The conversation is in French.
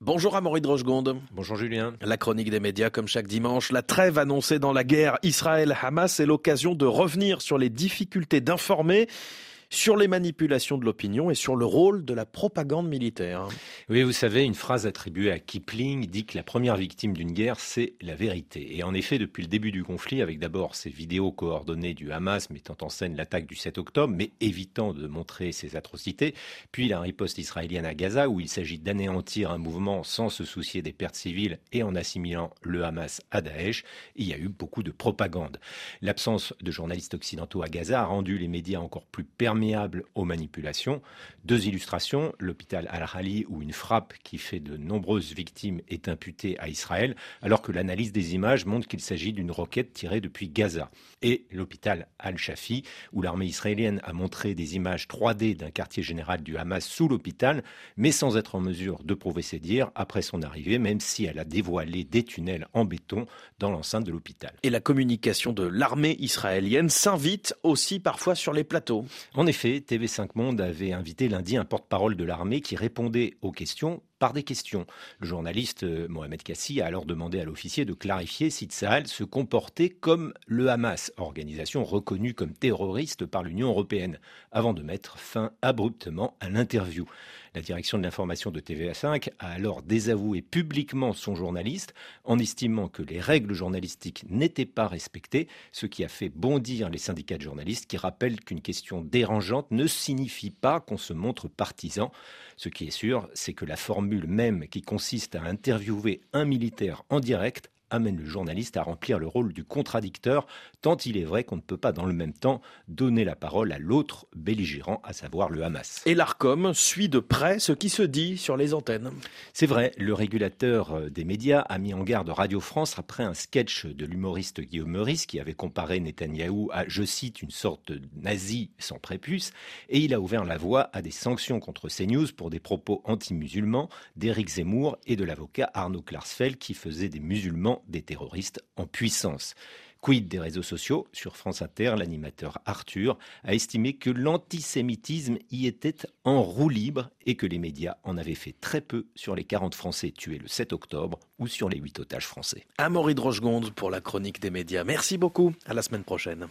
Bonjour à Maurice Rochegonde. Bonjour Julien. La chronique des médias comme chaque dimanche. La trêve annoncée dans la guerre Israël-Hamas est l'occasion de revenir sur les difficultés d'informer sur les manipulations de l'opinion et sur le rôle de la propagande militaire. Oui, vous savez, une phrase attribuée à Kipling dit que la première victime d'une guerre, c'est la vérité. Et en effet, depuis le début du conflit, avec d'abord ces vidéos coordonnées du Hamas mettant en scène l'attaque du 7 octobre, mais évitant de montrer ses atrocités, puis la riposte israélienne à Gaza, où il s'agit d'anéantir un mouvement sans se soucier des pertes civiles et en assimilant le Hamas à Daesh, il y a eu beaucoup de propagande. L'absence de journalistes occidentaux à Gaza a rendu les médias encore plus permis aux manipulations. Deux illustrations, l'hôpital Al-Hali où une frappe qui fait de nombreuses victimes est imputée à Israël, alors que l'analyse des images montre qu'il s'agit d'une roquette tirée depuis Gaza. Et l'hôpital Al-Shafi où l'armée israélienne a montré des images 3D d'un quartier général du Hamas sous l'hôpital, mais sans être en mesure de prouver ses dires après son arrivée, même si elle a dévoilé des tunnels en béton dans l'enceinte de l'hôpital. Et la communication de l'armée israélienne s'invite aussi parfois sur les plateaux. En effet, TV5 Monde avait invité lundi un porte-parole de l'armée qui répondait aux questions par des questions. Le journaliste euh, Mohamed Kassi a alors demandé à l'officier de clarifier si Tsahal se comportait comme le Hamas, organisation reconnue comme terroriste par l'Union européenne, avant de mettre fin abruptement à l'interview. La direction de l'information de TVA5 a alors désavoué publiquement son journaliste en estimant que les règles journalistiques n'étaient pas respectées, ce qui a fait bondir les syndicats de journalistes qui rappellent qu'une question dérangeante ne signifie pas qu'on se montre partisan. Ce qui est sûr, c'est que la formule même qui consiste à interviewer un militaire en direct amène le journaliste à remplir le rôle du contradicteur, tant il est vrai qu'on ne peut pas dans le même temps donner la parole à l'autre belligérant, à savoir le Hamas. Et l'ARCOM suit de près ce qui se dit sur les antennes. C'est vrai, le régulateur euh, des médias a mis en garde Radio France après un sketch de l'humoriste Guillaume Meurice qui avait comparé Netanyahou à, je cite, une sorte de nazi sans prépuce, et il a ouvert la voie à des sanctions contre CNews pour des propos anti-musulmans d'Éric Zemmour et de l'avocat Arnaud Klarsfeld qui faisait des musulmans des terroristes en puissance. Quid des réseaux sociaux? Sur France Inter, l'animateur Arthur a estimé que l'antisémitisme y était en roue libre et que les médias en avaient fait très peu sur les 40 Français tués le 7 octobre ou sur les 8 otages français. Amaury de Rochegonde pour la chronique des médias. Merci beaucoup. À la semaine prochaine.